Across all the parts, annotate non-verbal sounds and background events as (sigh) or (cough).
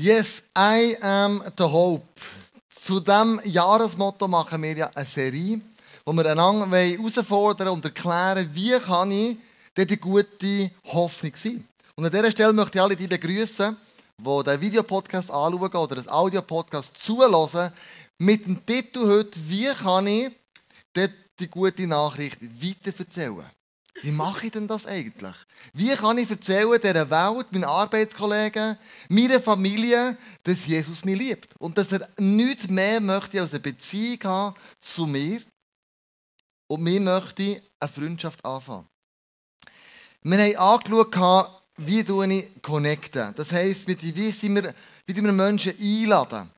Yes, I am the hope. Zu diesem Jahresmotto machen wir ja eine Serie, wo wir einander herausfordern und erklären, wie kann ich denn die gute Hoffnung sein. Und an dieser Stelle möchte ich alle die begrüßen, die den Videopodcast anschauen oder das Audiopodcast zulassen, mit dem Titel heute, wie kann ich die gute Nachricht weiterverzählen. Wie mache ich denn das eigentlich? Wie kann ich erzählen dieser Welt, meinen Arbeitskollegen, meiner Familie, dass Jesus mich liebt und dass er nichts mehr möchte als eine Beziehung haben zu mir und mir möchte eine Freundschaft anfangen. Wir haben angeschaut, wie ich connecten. Das heisst, wie, wie, wir, wie wir Menschen einladen.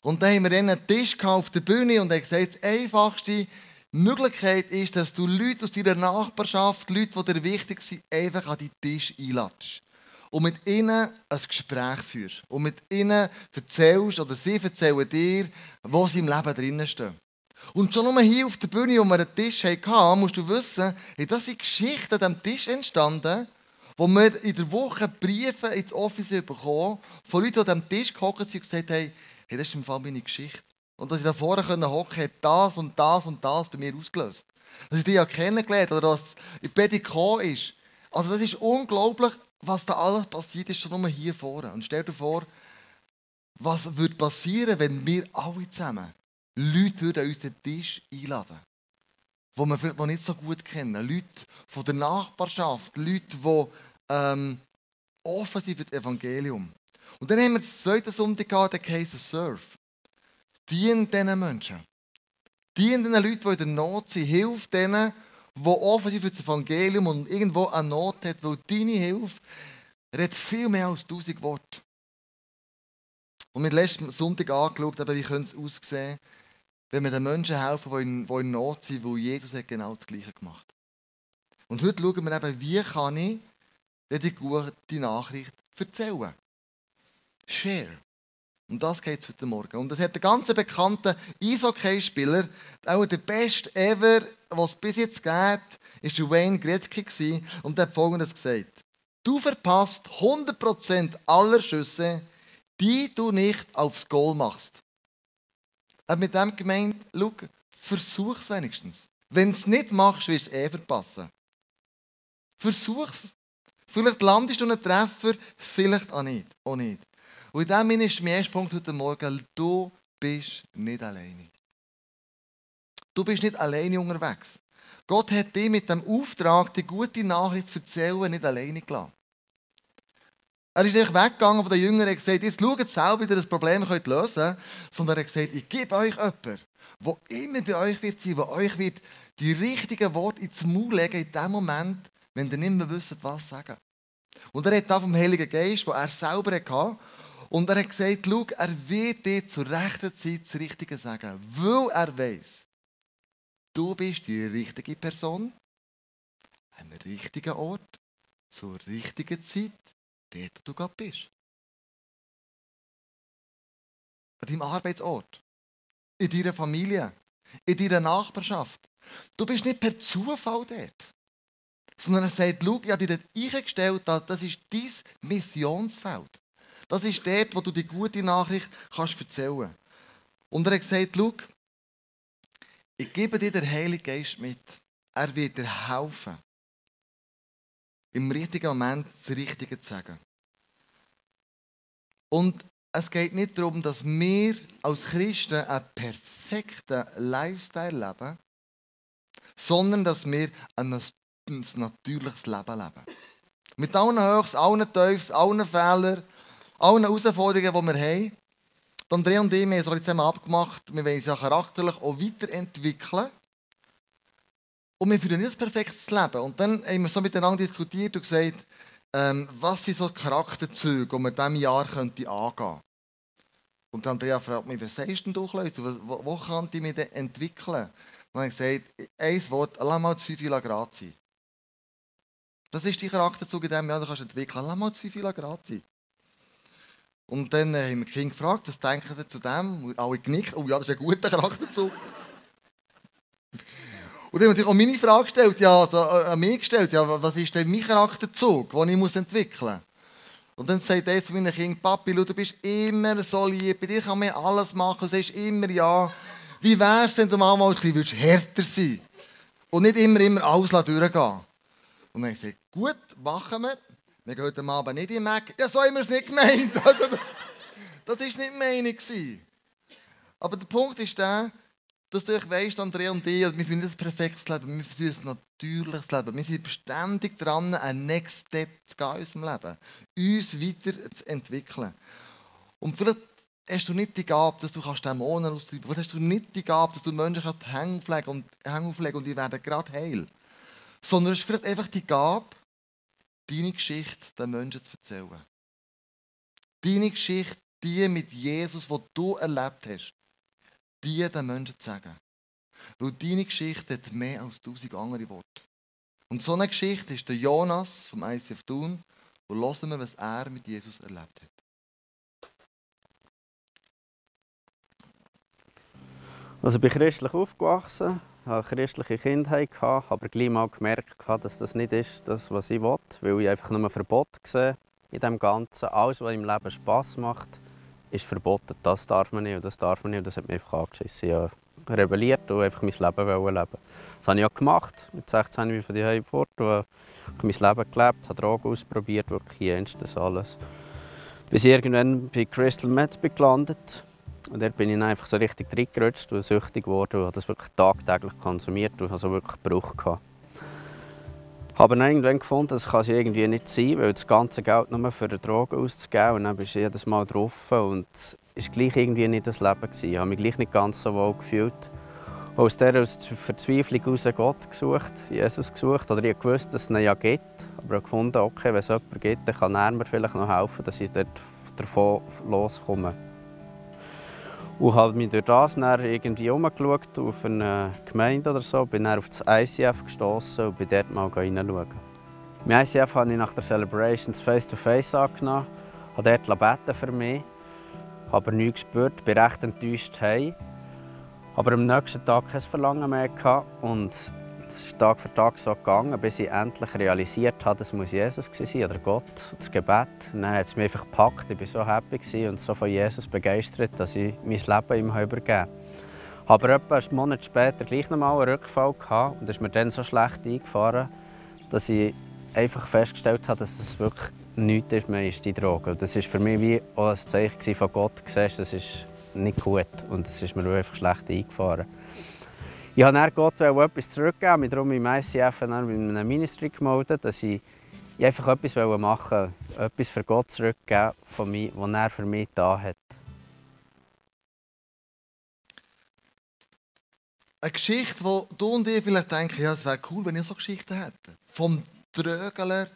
Und dann haben wir einen Tisch auf der Bühne und haben gesagt, das Einfachste Möglichkeit ist, dass du Leute aus deiner Nachbarschaft, Leute, die dir wichtig sind, einfach an deinen Tisch einladest. Und mit ihnen ein Gespräch führst. Und mit ihnen erzählst, oder sie erzählen dir, wo sie im Leben drinnen stehen. Und schon nur hier auf der Bühne, wo wir einen Tisch hatten, musst du wissen, dass sind Geschichten an diesem Tisch entstanden, wo wir in der Woche Briefe ins Office bekommen von Leuten, die an diesem Tisch gehockt sind und gesagt haben, hey, das ist im Fall meine Geschichte. Und dass ich da vorne hocken konnte, hat das und das und das bei mir ausgelöst. Dass ich dich ja kennengelernt oder dass in Betty gekommen ist. Also das ist unglaublich, was da alles passiert ist, schon nur hier vorne. Und stell dir vor, was würde passieren, wenn wir alle zusammen Leute würden an unseren Tisch einladen die wir vielleicht noch nicht so gut kennen. Leute von der Nachbarschaft, Leute, die ähm, offen sind für das Evangelium. Und dann haben wir das zweite Sonntag gehabt, der Case Surf. Dien diesen Menschen. Dien den Leuten, die in der Not sind. Hilf denen, die offen sind für das Evangelium und irgendwo eine Not hat, weil deine Hilfe redet viel mehr als tausend Worte. Und wir haben letzten Sonntag angeschaut, wie könnte es aussehen, wenn wir den Menschen helfen, die in, die in Not sind, weil Jesus hat genau das Gleiche gemacht Und heute schauen wir eben, wie kann ich die gute Nachricht erzählen. Share. Um das geht es heute Morgen. Und es hat einen ganz bekannten Eishockey-Spieler, auch der beste ever, was es bis jetzt gibt, war Wayne Gretzky und der hat folgendes gesagt. Du verpasst 100% aller Schüsse, die du nicht aufs Goal machst. Er hat mit dem gemeint, schau, versuch's wenigstens. Wenn du es nicht machst, wirst du es eh verpassen. Versuch's. Vielleicht landest du einen Treffer, vielleicht auch nicht. Auch nicht. Und in dem Sinne ist mein erster Punkt heute Morgen, du bist nicht alleine. Du bist nicht alleine unterwegs. Gott hat dich mit dem Auftrag, die gute Nachricht zu erzählen, nicht alleine gelassen. Er ist nicht weggegangen von den Jüngern und gesagt, jetzt schaut selber, wie ihr das Problem könnt lösen könnt, sondern er hat gesagt, ich gebe euch jemanden, der immer bei euch wird sein, der euch wird die richtigen Worte ins Maul legen in dem Moment, wenn ihr nicht mehr wisst, was sagen. Und er hat da vom Heiligen Geist, den er selber hatte, und er hat gesagt, schau, er wird dir zur rechten Zeit das Richtige sagen, weil er weiß, du bist die richtige Person, am richtigen Ort, zur richtigen Zeit, dort wo du gerade bist. An deinem Arbeitsort, in deiner Familie, in deiner Nachbarschaft. Du bist nicht per Zufall dort. Sondern er sagt, schau, ich habe dir dort eingestellt, das ist dein Missionsfeld. Das ist dort, wo du die gute Nachricht kannst erzählen Und er hat gesagt, schau, ich gebe dir den Heiligen Geist mit. Er wird dir helfen, im richtigen Moment das Richtige zu sagen. Und es geht nicht darum, dass wir als Christen einen perfekten Lifestyle leben, sondern dass wir ein natürliches Leben leben. Mit allen Höchst, allen Teufels, allen Fehlern, allen Herausforderungen, die wir haben. Andrea und ich, wir haben es zusammen abgemacht, wir wollen uns ja charakterlich auch weiterentwickeln. Und wir führen nicht ein perfektes Leben. Und dann haben wir so miteinander diskutiert und gesagt, ähm, was sind so Charakterzüge, die man in diesem Jahr könnte angehen könnte. Und Andrea fragt mich, was sagst du Leute? Wo, wo kann ich mich denn entwickeln? Und dann habe ich gesagt, ein Wort, lass mal zu viel Grad sein. Das ist die Charakterzug in diesem Jahr, den du entwickeln Lass mal zu viel Grad sein. Und dann äh, haben wir Kinder gefragt, was denken sie zu dem? Alle genickt, oh ja, das ist ein guter Charakterzug. Und dann natürlich auch meine Frage gestellt, ja, also, äh, an mich gestellt, ja, was ist denn mein Charakterzug, den ich muss entwickeln muss? Und dann sagt er zu meinen Kindern, Papi, du bist immer so lieb, bei dir kann man alles machen, du sagst immer ja. Wie wäre es, wenn du mal ein bisschen härter sein und nicht immer, immer alles durchgehen Und dann habe ich gesagt, gut, machen wir. Wir gehen heute Abend nicht in Mac. Ja, so haben wir es nicht gemeint. (laughs) das war nicht die Meinung. Aber der Punkt ist der, dass du weißt, Andrea und ich, wir finden das perfektes Leben, wir versuchen ein natürliches Leben. Wir sind beständig dran, einen Next Step zu gehen in unserem Leben. Uns weiter zu entwickeln. Und vielleicht hast du nicht die Gabe, dass du Dämonen austreiben kannst. Hast du nicht die Gabe, dass du Menschen hängen auflegen und, und die werden gerade heil. Sondern es ist vielleicht einfach die Gabe, deine Geschichte den Menschen zu erzählen. Deine Geschichte, die mit Jesus, die du erlebt hast die den Menschen zu sagen. Weil deine Geschichte hat mehr als tausend andere Worte. Und so eine Geschichte ist der Jonas vom ICF Thun. Und hören wir, was er mit Jesus erlebt hat. Also ich bin christlich aufgewachsen, hatte eine christliche Kindheit, aber gleich mal gemerkt, dass das nicht ist, das, was ich will, weil ich einfach nur Verbot gesehen in dem Ganzen. Alles, was im Leben Spass macht, ist verboten. Das darf man nicht und das darf man nicht. Das hat mich einfach angeschissen. Ich habe rebelliert und einfach mein Leben leben Das habe ich auch gemacht. Mit 16 bin ich von daheim fort und habe mein Leben gelebt, habe Drogen ausprobiert, wirklich jenseits alles. Bis ich irgendwann bei Crystal Meth gelandet und dort bin ich einfach so richtig reingerutscht und süchtig geworden und habe das wirklich tagtäglich konsumiert und also wirklich Gebrauch gehabt. Aber dann irgendwann gefunden, das kann es irgendwie nicht sein, weil das ganze Geld nur für die Drogen auszugeben und dann bist du jedes Mal drauf und es war gleich irgendwie nicht das Leben. Gewesen. Ich habe mich gleich nicht ganz so wohl gefühlt. Aus dieser Verzweiflung heraus Gott gesucht, Jesus gesucht. Oder ich wusste, dass es ihn ja gibt. Aber ich gefunden, okay, wenn es jemanden gibt, dann kann er mir vielleicht noch helfen, dass ich dort davon loskomme. Und habe mich durch das dann irgendwie umgeschaut auf eine Gemeinde oder so, bin dann auf das ICF gestoßen und bin dort mal reinschauen. Im ICF habe ich nach der Celebrations face-to-face angenommen, habe dort beten für mich, habe aber nichts gespürt, bin recht enttäuscht heim. Aber am nächsten Tag kein Verlangen mehr gehabt. Und es ist Tag für Tag so gegangen, bis ich endlich realisiert habe, es muss Jesus sein oder Gott, das Gebet. Und dann hat es mich einfach gepackt. Ich war so happy und so von Jesus begeistert, dass ich mein Leben ihm übergeben habe. Aber etwa einen Monat später gleich nochmal einen Rückfall gehabt und ist mir dann so schlecht eingefahren, dass ich einfach festgestellt habe, dass das wirklich nichts mehr ist, die Droge. Das war für mich wie auch ein Zeichen von Gott, siehst, das ist nicht gut und es ist mir einfach schlecht eingefahren. Ich habe dann Gott etwas zurückgeben, mich darum im ICF mit einem Ministry gemeldet, dass ich, einfach etwas machen wollte, etwas für Gott zurückgeben, was er für mich da hat. Eine Geschichte, wo du und ich vielleicht denken, ja, es wäre cool, wenn ich so Geschichten hätte. Vom Trögler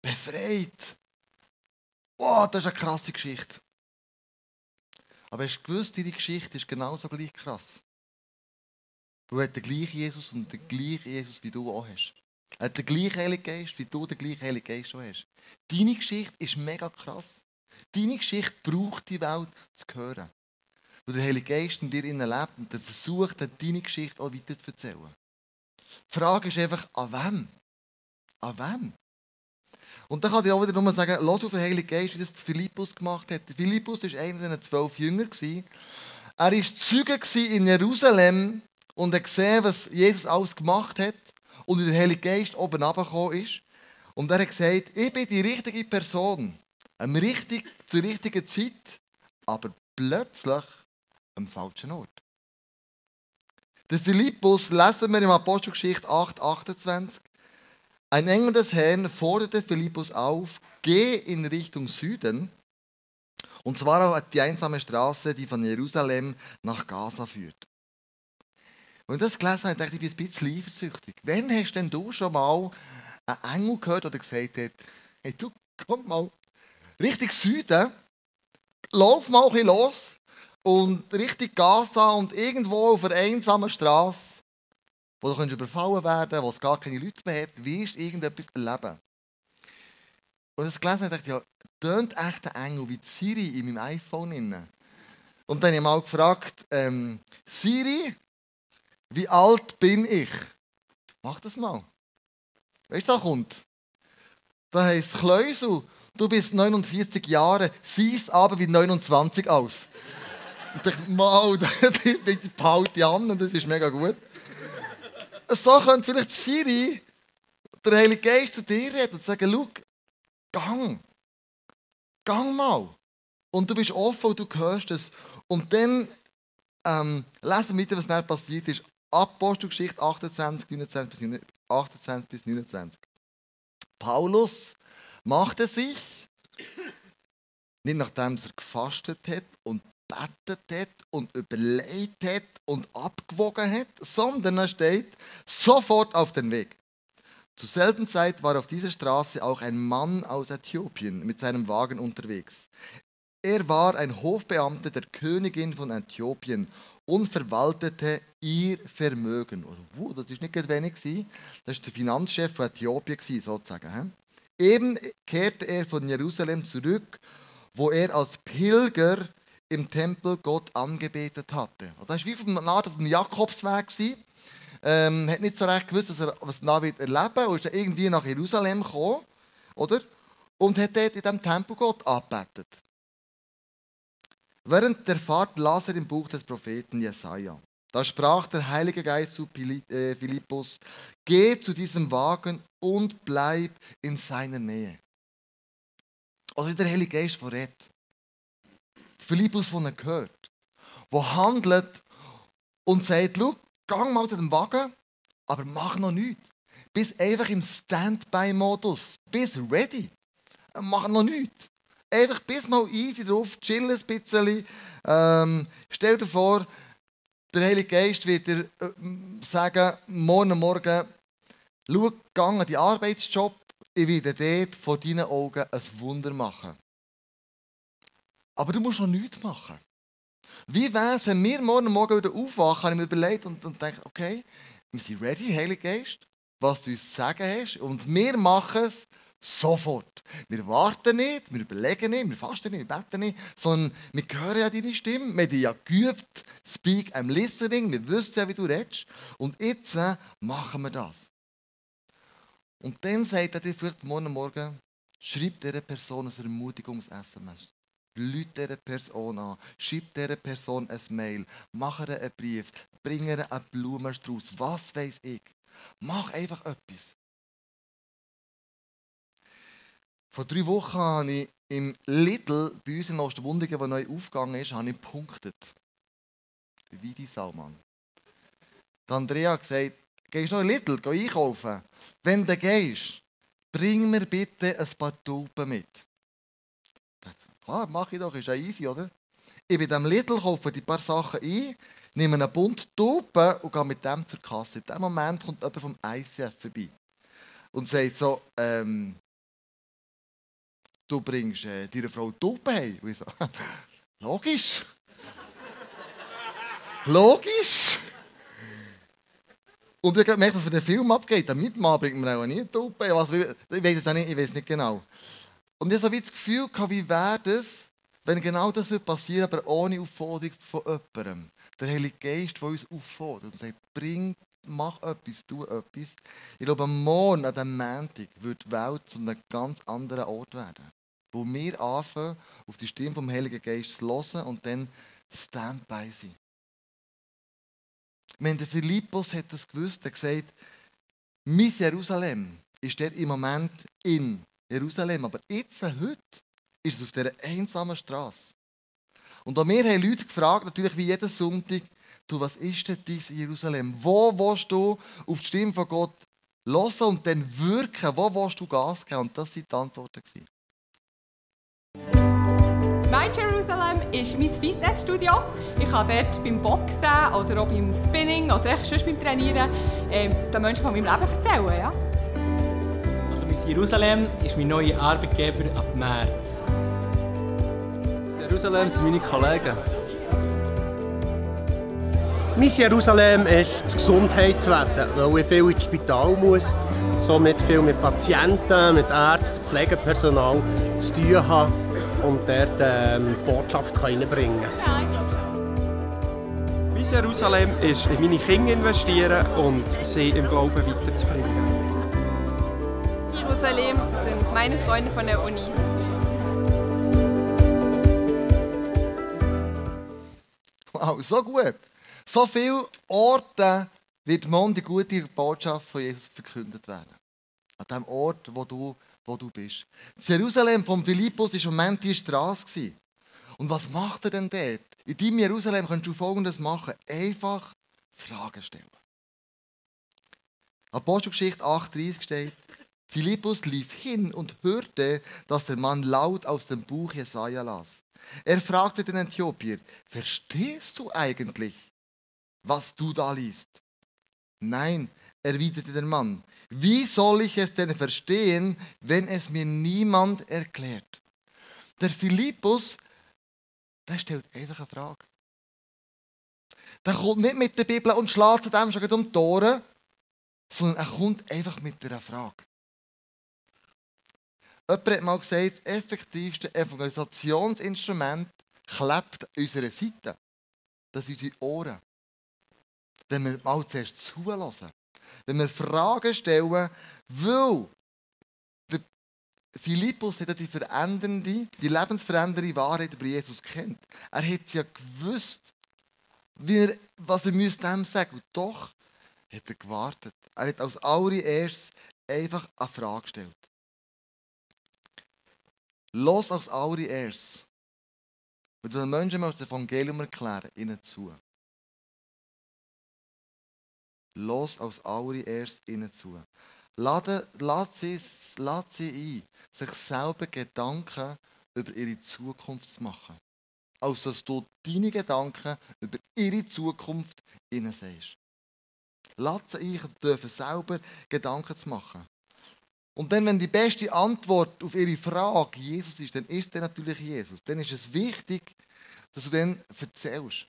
befreit. Wow, das ist eine krasse Geschichte. Aber hast du gewusst, deine Geschichte ist genauso gleich krass. Du hast den gleichen Jesus und den gleichen Jesus, wie du auch hast. Er hat den gleichen Heiligen Geist, wie du den gleichen Heiligen Geist schon hast. Deine Geschichte ist mega krass. Deine Geschichte braucht die Welt zu hören. Weil der Heilige Geist in dir lebt und er versucht, deine Geschichte auch weiter zu erzählen. Die Frage ist einfach, an wem? An wem? Und dann kann ich auch wieder nur sagen, lass auf den Heiligen Geist, wie das Philippus gemacht hat. Philippus war einer der zwölf Jünger. Er war Zeuge in Jerusalem und er gesehen, was Jesus alles gemacht hat und wie der Heilige Geist oben runtergekommen ist. Und er hat gesagt, ich bin die richtige Person, am richtig, zur richtigen Zeit, aber plötzlich am falschen Ort. Der Philippus lesen wir in Apostelgeschichte 8, 28. Ein Engel des Herrn forderte Philippus auf, geh in Richtung Süden, und zwar auf die einsame Straße, die von Jerusalem nach Gaza führt. Und das gelesen habe, dachte ich, ich bin ein bisschen eifersüchtig. Wann hast denn du schon mal einen Engel gehört, der gesagt hat, hey du, komm mal, richtig Süden, lauf mal ein bisschen los und richtig Gaza und irgendwo auf einer einsamen Straße, wo du überfallen werden wo es gar keine Leute mehr hat, wirst du irgendetwas erleben. Und das gelesen habe, dachte ich, ja, tönt echt ein Engel wie Siri in meinem iPhone. Drin. Und dann habe ich mal gefragt, ähm, Siri, wie alt bin ich? Mach das mal. Weißt du, da kommt. Da heisst Kleusel, du bist 49 Jahre, siehst aber wie 29 aus. (laughs) Und ich dachte, mal, die behalte an und das ist mega gut. So könnte vielleicht Siri, der Heilige Geist, zu dir reden und sagen, schau, gang, gang mal. Und du bist offen und du hörst es. Und dann ähm, lesen wir weiter, was dann passiert ist. Apostelgeschichte 28, 29 28 bis 29. Paulus machte sich, nicht nachdem er gefastet hat und betet hat und überlegt hat und abgewogen hat, sondern er steht sofort auf den Weg. Zur selben Zeit war auf dieser Straße auch ein Mann aus Äthiopien mit seinem Wagen unterwegs. Er war ein Hofbeamter der Königin von Äthiopien und verwaltete ihr Vermögen. Also, wow, das ist nicht wenig. Das war der Finanzchef von Äthiopien, sozusagen. Eben kehrte er von Jerusalem zurück, wo er als Pilger im Tempel Gott angebetet hatte. Das war wie von einer Art auf dem Jakobsweg. Ähm, hat nicht so recht gewusst, was er, was er da wird erleben und ist irgendwie nach Jerusalem gekommen, oder? Und hat dort in diesem Tempel Gott angebetet. Während der Fahrt las er im Buch des Propheten Jesaja. Da sprach der Heilige Geist zu äh, Philippus: Geh zu diesem Wagen und bleib in seiner Nähe. Also der Heilige Geist verrät. Philippus, von er gehört, wo handelt und sagt: Schau, gang mal zu dem Wagen, aber mach noch nichts. Bist einfach im Standby-Modus. Bist ready. Mach noch nichts. Einfach bis mal easy drauf, chillen ein bisschen. Ähm, stell dir vor, der Heilige Geist wird dir äh, sagen, morgen Morgen, schau, geh an die Arbeitsjob, ich werde dort vor deinen Augen ein Wunder machen. Aber du musst noch nichts machen. Wie wäre es, wenn wir morgen Morgen wieder aufwachen, habe ich mir überlegt und, und denke, okay, wir sind ready, Heilige Geist, was du uns zu sagen hast, und wir machen es Sofort. Wir warten nicht, wir überlegen nicht, wir fasten nicht, wir beten nicht, sondern wir hören ja deine Stimme. Wir haben ja geübt, speak I'm listening, wir wissen ja, wie du redest. Und jetzt äh, machen wir das. Und dann sagt er dir vielleicht morgen Morgen, schreib dieser Person ein Ermutigungs-SMS. Lüt dieser Person an, schreib dieser Person ein Mail, mach ihr einen Brief, bring ihr einen Blumenstrauß, was weiß ich. Mach einfach etwas. Vor drei Wochen habe ich im Lidl bei uns in Osterwundigen, der neu aufgegangen ist, habe ich gepunktet. Wie die Salman. Die Andrea hat gesagt, gehst du noch in Lidl, geh einkaufen. Wenn du gehst, bring mir bitte ein paar Tulpen mit. Klar, mache ich doch, ist ja easy, oder? Ich bin dem Lidl, kaufe die paar Sachen ein, nehme einen Bund Tulpen und gehe mit dem zur Kasse. In dem Moment kommt jemand vom ICF vorbei und sagt so, ähm, du bringst äh, deine Frau Tulpen heim. Und ich so, (laughs) logisch. logisch. Und ich habe gemerkt, was für den Film abgeht. Der Mitmann bringt mir auch nie Tulpen. Was, ich weiß es nicht, ich weiß nicht genau. Und ich habe so das Gefühl, wie wäre das, wenn genau das passieren aber ohne Aufforderung von jemandem. Der Heilige Geist, der uns auffordert und sagt, bring, mach etwas, tu etwas. Ich glaube, morgen, an diesem Montag, wird die Welt zu einem ganz anderen Ort werden wo wir anfangen, auf die Stimme vom Heiligen Geist zu hören und dann Standby sein. Wenn der Philippus hat das gewusst, hat gesagt, mein Jerusalem ist dort im Moment in Jerusalem, aber jetzt, heute, ist es auf dieser einsamen Straße. Und auch wir haben Leute gefragt, natürlich wie jeden Sonntag, du, was ist denn dieses Jerusalem? Wo willst du auf die Stimme von Gott hören und dann wirken? Wo willst du Gas geben? Und das waren die Antworten. My Jerusalem ist mein Fitnessstudio. Ich kann dort beim Boxen oder auch beim Spinning oder sonst beim Trainieren äh, den Menschen von meinem Leben erzählen. Ja? Also mein Jerusalem ist mein neuer Arbeitgeber ab März. Jerusalem sind meine Kollegen. Mein Jerusalem ist das Gesundheitswesen, weil ich viel ins Spital muss, somit viel mit Patienten, mit Ärzten, Pflegepersonal zu tun habe und dort ähm, die Botschaft reinbringen können. Ja, Mein Jerusalem ist in meine Kinder investieren und sie im Glauben weiterzubringen. Jerusalem sind meine Freunde von der Uni. Wow, so gut. So viele Orte wird morgen die gute Botschaft von Jesus verkündet werden. An dem Ort, wo du wo du bist. Das Jerusalem von Philippus war im Moment die Straße. Und was macht er denn dort? In deinem Jerusalem kannst du Folgendes machen. Einfach Fragen stellen. Apostelgeschichte 8,30 steht, Philippus lief hin und hörte, dass der Mann laut aus dem Buch Jesaja las. Er fragte den Äthiopier, verstehst du eigentlich, was du da liest? Nein, erwiderte der Mann, wie soll ich es denn verstehen, wenn es mir niemand erklärt? Der Philippus, der stellt einfach eine Frage. Der kommt nicht mit der Bibel und schlägt dem schon um die Tore, sondern er kommt einfach mit einer Frage. Jemand hat mal gesagt, das effektivste Evangelisationsinstrument klebt an unserer Seite. Das sind unsere Ohren. Wenn wir mal zuerst zulassen. Wenn wir Fragen stellen, weil der Philippus hat die verändernde, die lebensverändernde Wahrheit über Jesus kennt. Er hat ja gewusst, er, was er müsste dem sagen. Und doch hat er gewartet. Er hat als allererstes einfach eine Frage gestellt. Los als allererstes. Wenn du den Menschen das Evangelium erklären ihnen zu. Los als allererstes ihnen zu. Lade, sie, lade sie ein, sich selber Gedanken über ihre Zukunft zu machen. Als dass du deine Gedanken über ihre Zukunft ihnen sagst. Lade sie ein, dürfen selber Gedanken zu machen. Und dann, wenn die beste Antwort auf ihre Frage Jesus ist, dann ist er natürlich Jesus. Dann ist es wichtig, dass du dann erzählst.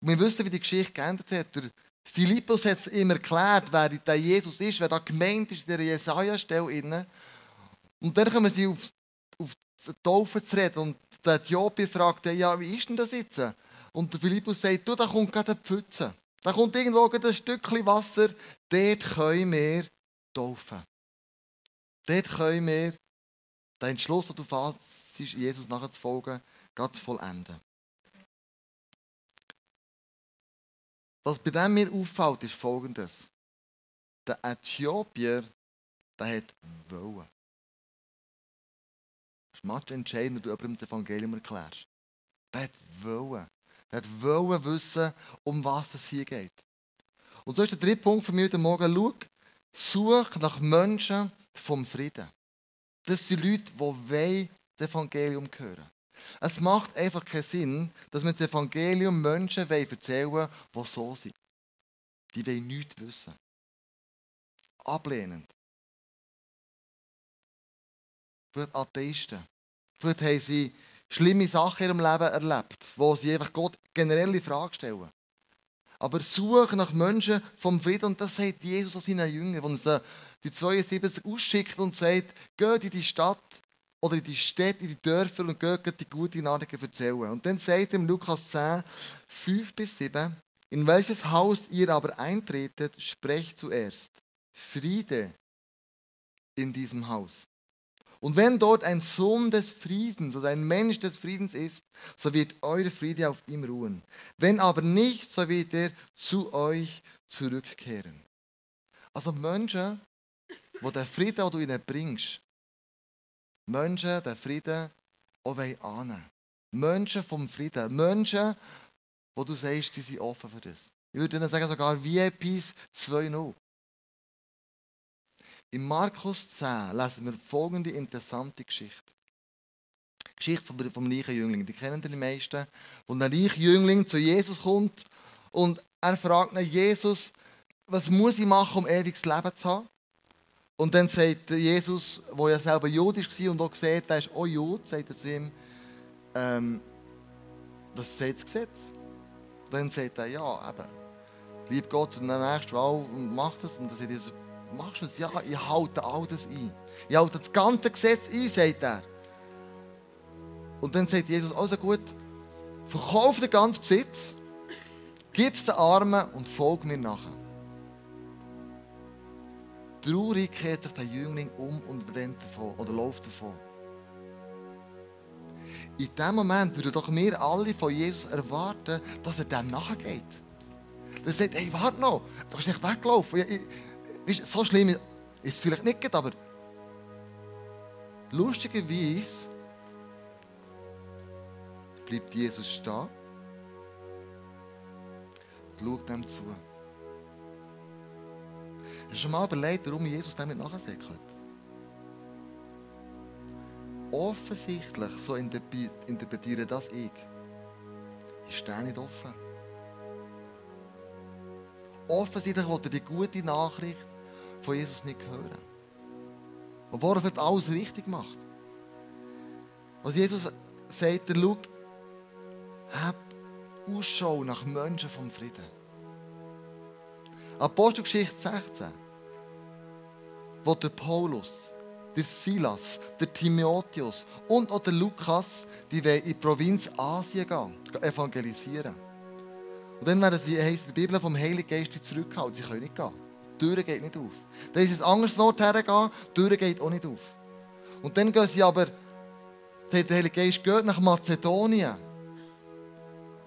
Wir wissen, wie die Geschichte geändert hat. Der Philippus hat es ihm erklärt, wer der Jesus ist, wer da gemeint ist in der Jesaja-Stelle. Und dann kommen sie auf, auf die Taufe zu reden. Und der Äthiopier fragt, ja, wie ist denn das jetzt? Und der Philippus sagt, du, da kommt gerade eine Pfütze. Da kommt irgendwo ein Stückchen Wasser, dort können wir taufen. Dort können wir den Entschluss, den du fasst, Jesus nachzufolgen, ganz vollenden. Was bei dem mir auffällt, ist folgendes. Der Äthiopier, der hat wollen. Das ist manchmal entscheidend, wenn du jemandem das Evangelium erklärst. Der hat wollen. Der hat wollen wissen, um was es hier geht. Und so ist der dritte Punkt für mich heute Morgen. Schau, such nach Menschen vom Frieden. Das sind Leute, die das Evangelium hören Es macht einfach keinen Sinn, dass wir das Evangelium Menschen erzählen wollen, die so sind. Die wollen nichts wissen. Ablehnend. Vielleicht Atheisten. Vielleicht haben sie schlimme Sachen in ihrem Leben erlebt, wo sie einfach Gott generelle Fragen stellen. Aber suche nach Menschen vom Frieden. Und das sagt Jesus an seinen Jüngern, wenn er die 72 ausschickt und sagt, geht in die Stadt oder in die Städte, in die Dörfer und geht die gute Nachricht erzählen. Und dann sagt im Lukas 10, 5 bis 7, in welches Haus ihr aber eintretet, sprecht zuerst Friede in diesem Haus. Und wenn dort ein Sohn des Friedens oder ein Mensch des Friedens ist, so wird eure Friede auf ihm ruhen. Wenn aber nicht, so wird er zu euch zurückkehren. Also Menschen, wo der Frieden, den du ihnen bringst, Menschen, der Frieden auch annehmen Menschen vom Frieden. Menschen, wo du sagst, die sind offen für das. Ich würde ihnen sagen, sogar VIPs 2.0. In Markus 10 lesen wir folgende interessante Geschichte. Geschichte vom, vom reichen Jüngling. Die kennen die meisten. Wo ein reicher Jüngling zu Jesus kommt und er fragt nach Jesus, was muss ich machen, um ewiges Leben zu haben? Und dann sagt Jesus, der ja selber judisch war und auch sieht, er ist auch Jud, sagt er zu ihm, ähm, was sagt das Gesetz? Dann sagt er, ja, eben, lieb Gott und der Nächste und macht das. Und dann sagt Jesus, machst du es? Ja, ich halte all das ein. Ich halte das ganze Gesetz ein, sagt er. Und dann sagt Jesus, also gut, verkauf den ganzen Besitz, gib es den Armen und folge mir nachher. Traurig kehrt sich der Jüngling um und rennt davon oder läuft davon. in dem Moment würden doch wir alle von Jesus erwarten, dass er dem nachgeht. Dass er sagt, hey, warte noch, du bist nicht weggelaufen. Ich, weißt, so schlimm ist es vielleicht nicht, aber lustigerweise bleibt Jesus stehen und schaut dem zu. Hast du mal überlegt, warum Jesus dem nicht nachsäckelt? Offensichtlich, so interpretiere das ich, ist der nicht offen. Offensichtlich wollte er die gute Nachricht von Jesus nicht hören. Obwohl er alles richtig macht. Was Jesus sagt, schaut, hab Ausschau nach Menschen vom Frieden. Apostelgeschichte 16, wo der Paulus, der Silas, der Timotheus und auch der Lukas, die in die Provinz Asien gehen, evangelisieren. Und dann werden sie, heisst der Bibel, vom Heiligen Geist zurückgehalten. Sie können nicht gehen. Die Tür geht nicht auf. Dann ist ein anderes Ort hergehen, die Tür geht auch nicht auf. Und dann gehen sie aber, der Heilige Geist geht nach Mazedonien.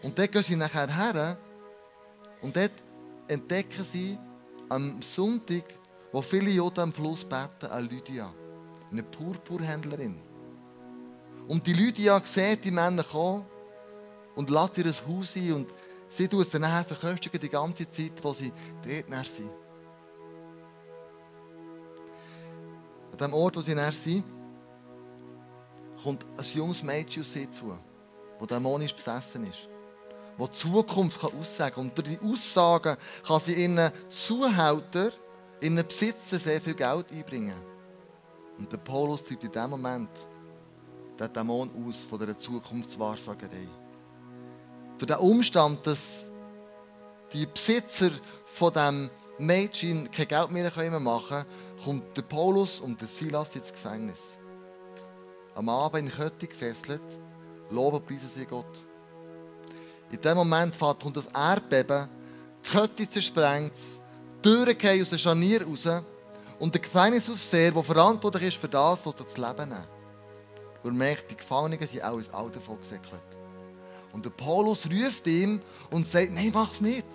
Und dort gehen sie nachher her und dort entdecken sie am Sonntag, wo viele Juden am Fluss beten, eine Lydia, eine Purpurhändlerin. Und die Lydia sieht die Männer kommen und lässt ihr Haus ein und sie tut es dann verköstigen die ganze Zeit, wo sie dort sind. An dem Ort, wo sie näher sind, kommt ein junges Mädchen auf sie zu, das dämonisch besessen ist die die Zukunft aussagen kann. Und durch die Aussagen kann sie ihren Zuhälter, ihren Besitzer sehr viel Geld einbringen. Und der Paulus treibt in dem Moment den Dämon aus von dieser Zukunftswahrsagerei. Durch den Umstand, dass die Besitzer von dem Mädchen kein Geld mehr machen können, kommt der Paulus und der Silas ins Gefängnis. Am Abend in Kötti gefesselt, loben preisen sie Gott. In dem Moment kommt das Erdbeben, die Kette zersprengt, die Türen gehen aus dem Scharnier raus und der Gefängnisaufseher, der verantwortlich ist für das, was sie das Leben nehmen. Und er merkt, die Gefangenen sind auch ins Auto vorgesäckelt. Und der Paulus ruft ihm und sagt, nein, mach's nicht.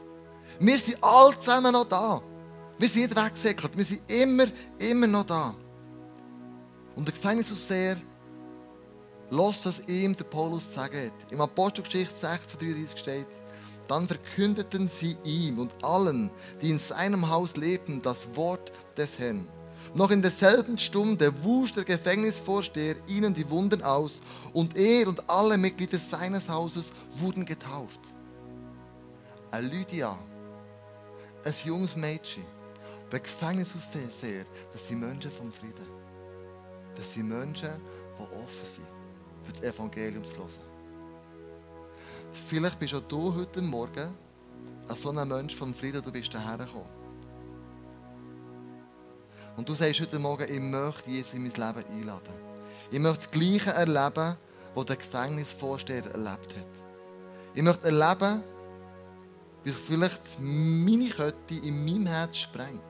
Wir sind alle zusammen noch da. Wir sind nicht weggesäckelt, wir sind immer, immer noch da. Und der Gefängnisaufseher Los, was ihm der Paulus sagt. Im Apostelgeschichte 16,33 steht, dann verkündeten sie ihm und allen, die in seinem Haus lebten, das Wort des Herrn. Noch in derselben Stunde wusch der Gefängnisvorsteher ihnen die Wunden aus und er und alle Mitglieder seines Hauses wurden getauft. Eine Lydia, ein junges Mädchen, der Gefängnisaufseher, das sind Menschen vom Frieden. Das sind Menschen, die offen sind für das Evangelium zu hören. Vielleicht bist auch du heute Morgen ein so ein Mensch vom Frieden, du bist daher gekommen. Und du sagst heute Morgen, ich möchte Jesus in mein Leben einladen. Ich möchte das Gleiche erleben, was der Gefängnisvorsteher erlebt hat. Ich möchte erleben, wie vielleicht meine Kette in meinem Herz sprengt.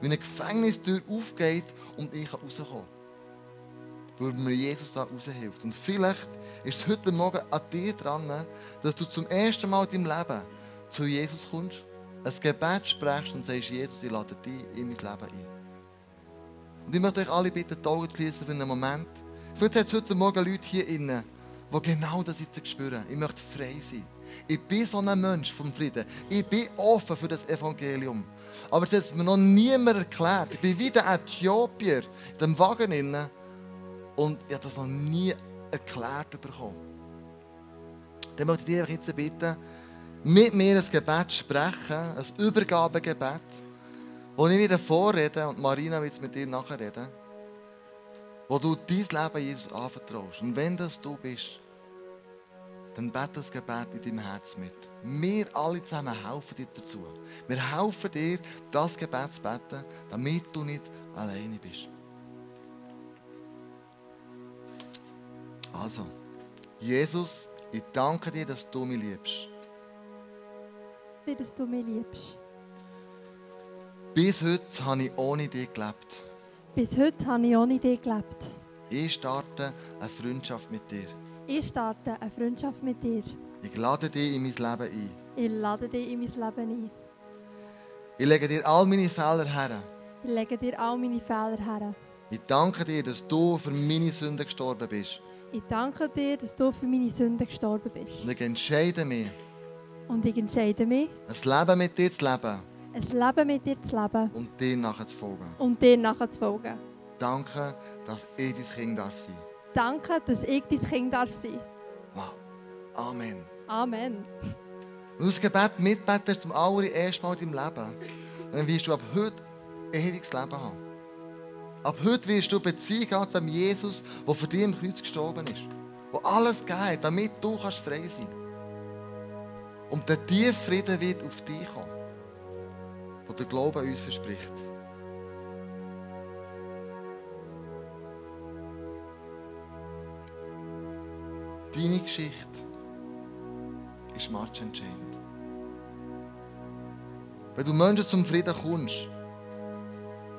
Wie eine Gefängnistür aufgeht und ich rauskommen kann weil mir Jesus da raushilft. Und vielleicht ist es heute Morgen an dir dran, dass du zum ersten Mal in deinem Leben zu Jesus kommst, ein Gebet sprichst und sagst, Jesus, ich lade dich in mein Leben ein. Und ich möchte euch alle bitten, die Augen zu schließen für einen Moment. Vielleicht hat es heute Morgen Leute hier innen, die genau das jetzt spüren. Ich möchte frei sein. Ich bin so ein Mensch vom Frieden. Ich bin offen für das Evangelium. Aber es hat mir noch niemand erklärt. Ich bin wie der Äthiopier in dem Wagen innen und ich habe das noch nie erklärt bekommen. Dann möchte ich dich jetzt bitten, mit mir ein Gebet sprechen, ein Übergabegebet, wo ich wieder vorrede und Marina wird mit dir nachher reden, wo du dein Leben Jesus anvertraust. Und wenn das du bist, dann bete das Gebet in deinem Herz mit. Wir alle zusammen helfen dir dazu. Wir helfen dir, das Gebet zu beten, damit du nicht alleine bist. Also, Jesus, ich danke dir, dass du mich liebst. Dir, dass du mich liebst. Bis heute habe ich ohne dich gelebt. Bis heute habe ich ohne dich gelebt. Ich starte eine Freundschaft mit dir. Ich starte eine Freundschaft mit dir. Ich lade dich in mein Leben ein. Ich lade dich in mein Leben ein. Ich lege dir all meine Fehler her. Ich lege dir all meine Fehler her. Ich danke dir, dass du für meine Sünden gestorben bist. Ich danke dir, dass du für meine Sünden gestorben bist. Und ich entscheide mich, Und ich entscheide mich, ein Leben mit dir zu leben ein Leben mit dir zu leben und dir nachzufolgen. und dir nachzufolgen. Danke, dass ich dein Kind darf sein. Danke, dass ich dein Kind darf sein. Wow. Amen. Amen. Wenn du das Gebet mitbetest zum allerersten Mal in deinem Leben, dann wirst du ab heute ein ewiges Leben haben. Ab heute wirst du Beziehung zu dem Jesus, der für dich im Kreuz gestorben ist. Wo alles geht, damit du kannst frei sein Und der tiefe Frieden wird auf dich kommen, den der Glaube uns verspricht. Deine Geschichte ist matchentscheidend. Wenn du Menschen zum Frieden kommst,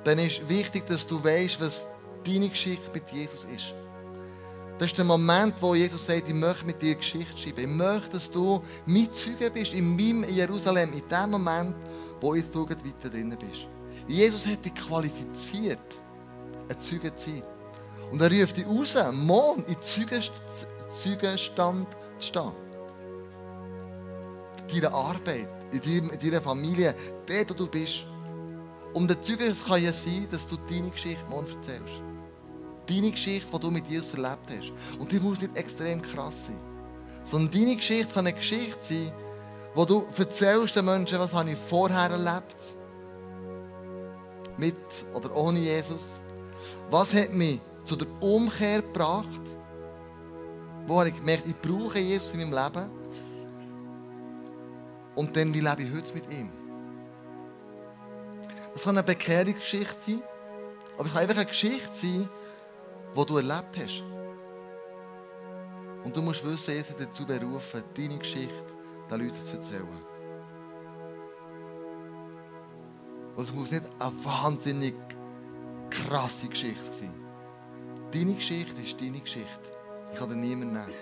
dann ist wichtig, dass du weißt, was deine Geschichte mit Jesus ist. Das ist der Moment, wo Jesus sagt, ich möchte mit dir Geschichte schreiben. Ich möchte, dass du mein Zeuge bist in meinem Jerusalem, in dem Moment, wo ich du weiter drin bist. Jesus hat dich qualifiziert, ein Zeuge zu sein. Und er ruft dich raus, morgen in Zeugenstand zu stehen. In deiner Arbeit, in deiner Familie, dort, wo du bist. Und der Zeuge kann ja sein, dass du deine Geschichte morgen erzählst. Deine Geschichte, die du mit Jesus erlebt hast. Und die muss nicht extrem krass sein. Sondern deine Geschichte kann eine Geschichte sein, wo du erzählst den Menschen, was habe ich vorher erlebt. Mit oder ohne Jesus. Was hat mich zu der Umkehr gebracht? Wo habe ich gemerkt, ich brauche Jesus in meinem Leben? Und dann, wie lebe ich heute mit ihm? Das kann eine Bekehrungsgeschichte sein, aber es kann einfach eine Geschichte sein, die du erlebt hast. Und du musst wissen, Jesus hat dazu berufen, deine Geschichte den Leuten zu erzählen. Und es muss nicht eine wahnsinnig krasse Geschichte sein. Deine Geschichte ist deine Geschichte. Ich kann dir niemand nehmen.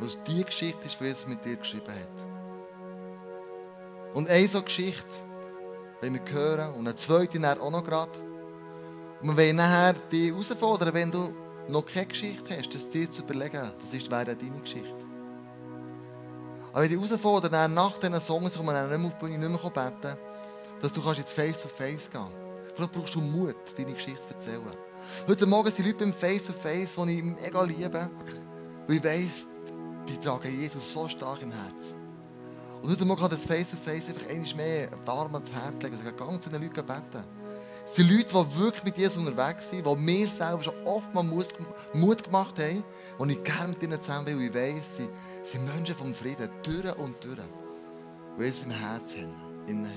Weil es die Geschichte ist, die Jesus mit dir geschrieben hat. Und eine so Geschichte wollen wir hören und eine zweite dann auch noch gerade. Und wir wollen nachher dich herausfordern, wenn du noch keine Geschichte hast, das dir zu überlegen, das ist, wäre deine Geschichte. Aber wenn ich dich herausfordere, dann nach diesen Songs man dann nicht mehr nicht mehr beten, dass du kannst jetzt Face-to-Face gehen Vielleicht brauchst du Mut, deine Geschichte zu erzählen. Heute Morgen sind Leute beim Face-to-Face, die ich mega liebe, weil ich weiss, die tragen Jesus so stark im Herzen. Und heute Morgen kann das Face-to-Face einfach einmal mehr warm ans Herz legen und sagen, ganz den Leuten beten. Es sind Leute, die wirklich mit Jesus unterwegs sind, die mir selber schon oft mal Mut gemacht haben, und ich gerne mit ihnen zusammen bin, weil ich weiss, sie sind Menschen vom Frieden, durch und durch, die Jesus im Herzen haben.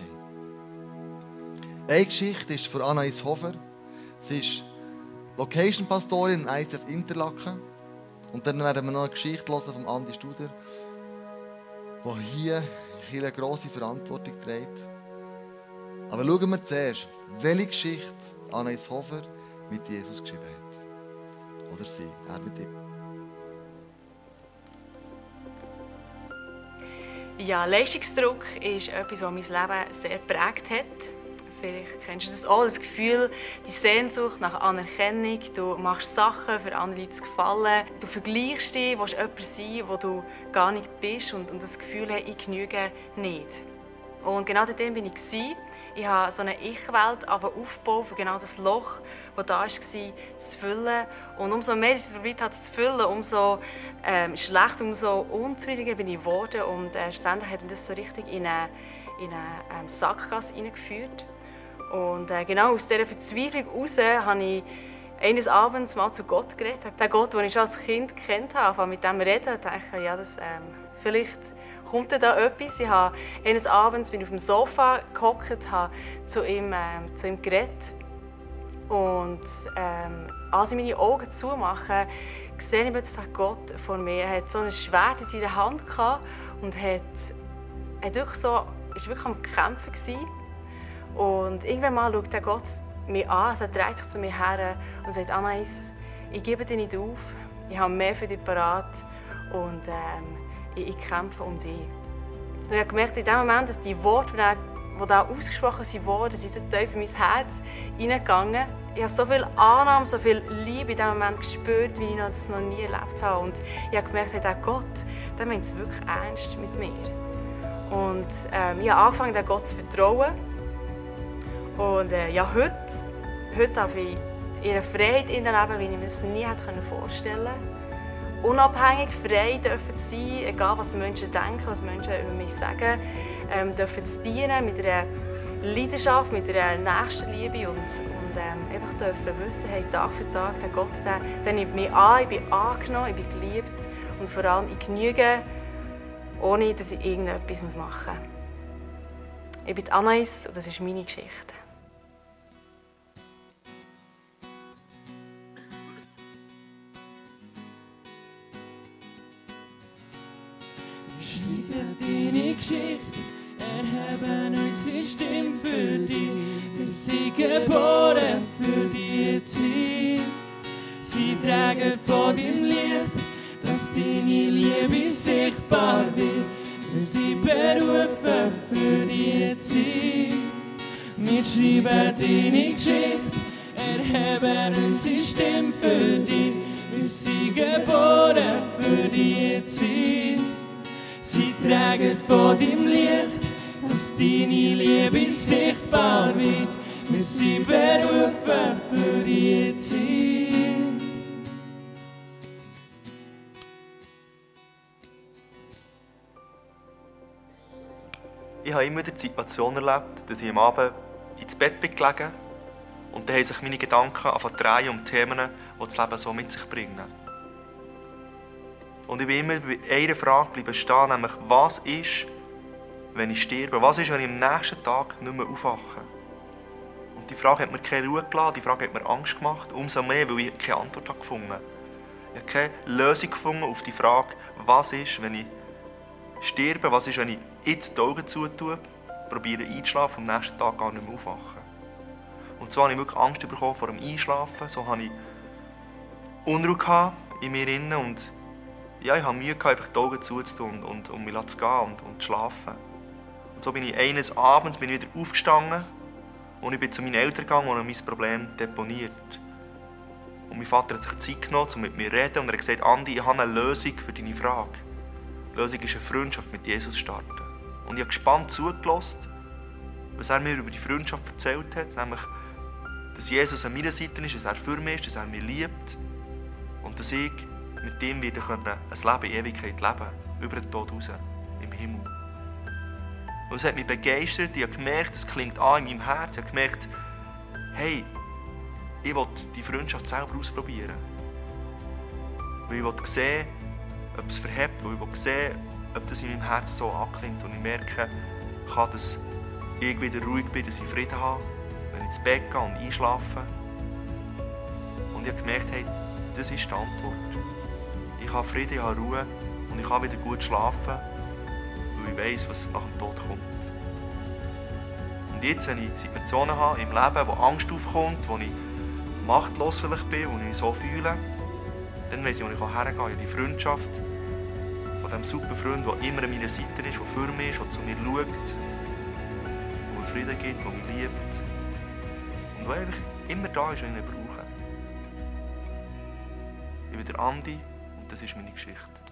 Eine Geschichte ist von Anna Hofer. Sie ist Location-Pastorin im ICF Interlaken. Und dann werden wir noch eine Geschichte hören von Andi Studer, der hier eine grosse Verantwortung trägt. Aber schauen wir zuerst, welche Geschichte Anais Hofer mit Jesus geschrieben hat. Oder sie, er mit ihm. Ja, Leistungsdruck ist etwas, was mein Leben sehr geprägt hat. Vielleicht kennst du das auch, das Gefühl, die Sehnsucht nach Anerkennung. Du machst Sachen, für andere Leute zu gefallen. Du vergleichst dich, willst jemand sein, wo du gar nicht bist und, und das Gefühl hast, ich genüge nicht. Und genau dort bin ich. Ich habe so eine Ich-Welt aufgebaut, für genau das Loch, das da war, zu füllen. Und umso mehr ich es probiert habe zu füllen, umso ähm, schlechter, umso unzufriedener bin ich geworden. Und äh, schlussendlich hat mich das so richtig in eine, in eine ähm, Sackgasse hineingeführt. Und äh, genau aus dieser Verzweiflung heraus habe ich eines Abends mal zu Gott geredet. Der Gott, den ich schon als Kind kennt habe, mit dem reden dachte, ja, das, ähm, vielleicht kommt da etwas. Ich habe eines Abends bin ich auf dem Sofa gehockt, habe zu ihm, ähm, zu ihm geredet. Und ähm, als ich meine Augen zumache, sehe ich plötzlich Gott vor mir. Er hat so ein Schwert in seiner Hand gehabt und hat, hat wirklich so, ist wirklich am Kämpfen gewesen. Und irgendwann mal schaut der Gott mich an, also er dreht sich zu mir her und sagt, Anais, ich gebe dir nicht auf. ich habe mehr für dich parat und ähm, ich, kämpfe um dich. Und ich habe gemerkt, in dem Moment, dass die Worte, die da ausgesprochen wurden, sind so tief in mein Herz hineingegangen. Ich habe so viel Annahme, so viel Liebe in diesem Moment gespürt, wie ich das noch nie erlebt habe. Und ich habe gemerkt, hey, Gott, der meint es wirklich ernst mit mir. Und ähm, ich habe Gott zu vertrauen. Und äh, ja, heute, heute darf ich in einer leben, wie ich mir das nie hätte vorstellen können. Unabhängig, frei dürfen zu sein, egal was Menschen denken, was Menschen über mich sagen, ähm, dürfen zu dienen mit einer Leidenschaft, mit einer Nächstenliebe und, und ähm, einfach dürfen wissen, hey, Tag für Tag, der Gott, der, der nimmt mich an, ich bin angenommen, ich bin geliebt und vor allem ich genüge, ohne dass ich irgendetwas machen muss. Ich bin Anais und das ist meine Geschichte. Geboren für die Zeit. Sie tragen von deinem Licht, dass deine Liebe sichtbar wird. Wir sind berufen für die Zeit. Wir schreiben deine Geschichte, erheben unsere Stimme für dich. Wir sind geboren für die Zeit. Sie tragen von deinem Licht, dass deine Liebe sichtbar wird. Wir sind berufen für die Zeit. Ich habe immer die Situation erlebt, dass ich am Abend ins Bett bin gelegen und dann haben sich meine Gedanken angefangen drehen um Themen, die das Leben so mit sich bringen. Und ich bin immer bei einer Frage bleiben stehen, nämlich, was ist, wenn ich sterbe? Was ist, wenn ich am nächsten Tag nicht mehr aufwache? Die Frage hat mir keine Ruhe gelassen, die Frage hat mir Angst gemacht, umso mehr, weil ich keine Antwort habe gefunden habe. Ich habe keine Lösung gefunden auf die Frage, was ist, wenn ich sterbe, was ist, wenn ich jetzt die Augen zutue, probiere einzuschlafen und am nächsten Tag gar nicht mehr aufwachen. Und so habe ich wirklich Angst bekommen vor dem Einschlafen, so habe ich Unruhe in mir inne und ja, ich habe Mühe gehabt, einfach die Augen zuzutun und, und, und mich zu gehen und, und zu schlafen. Und so bin ich eines Abends bin ich wieder aufgestanden und ich bin zu meinen Eltern gegangen und habe mein Problem deponiert. Und mein Vater hat sich Zeit genommen, um mit mir zu reden und er hat gesagt, Andi, ich habe eine Lösung für deine Frage. Die Lösung ist eine Freundschaft mit Jesus starten. Und ich habe gespannt zugelassen, was er mir über die Freundschaft erzählt hat, nämlich, dass Jesus an meiner Seite ist, dass er für mich ist, dass er mich liebt und dass ich mit ihm wieder ein Leben in Ewigkeit leben über den Tod raus, im Himmel. Und es hat mich begeistert, ich habe gemerkt, es klingt an in meinem Herz, ich habe gemerkt, hey, ich will die Freundschaft selber ausprobieren. Weil ich will sehen, ob es verhebt, weil ich will sehen, ob das in meinem Herz so anklingt und ich merke, kann, dass ich wieder ruhig bin, dass ich Frieden habe, wenn ich ins Bett gehe und einschlafe. Und ich habe gemerkt, hey, das ist die Antwort. Ich habe Frieden, ich habe Ruhe und ich kann wieder gut schlafen, weil ich weiß, was nach dem Tod kommt. Und jetzt, wenn ich Situationen habe im Leben, wo Angst aufkommt, wo ich machtlos vielleicht bin, wo ich mich so fühle, dann weiß ich, wo ich hergehen kann. Die Freundschaft von diesem super Freund, der immer an meiner Seite ist, der für mich ist, der zu mir schaut, der mir Frieden gibt, der mich liebt und der einfach immer da ist, wenn ich ihn brauche. Ich bin der Andi das ist meine Geschichte.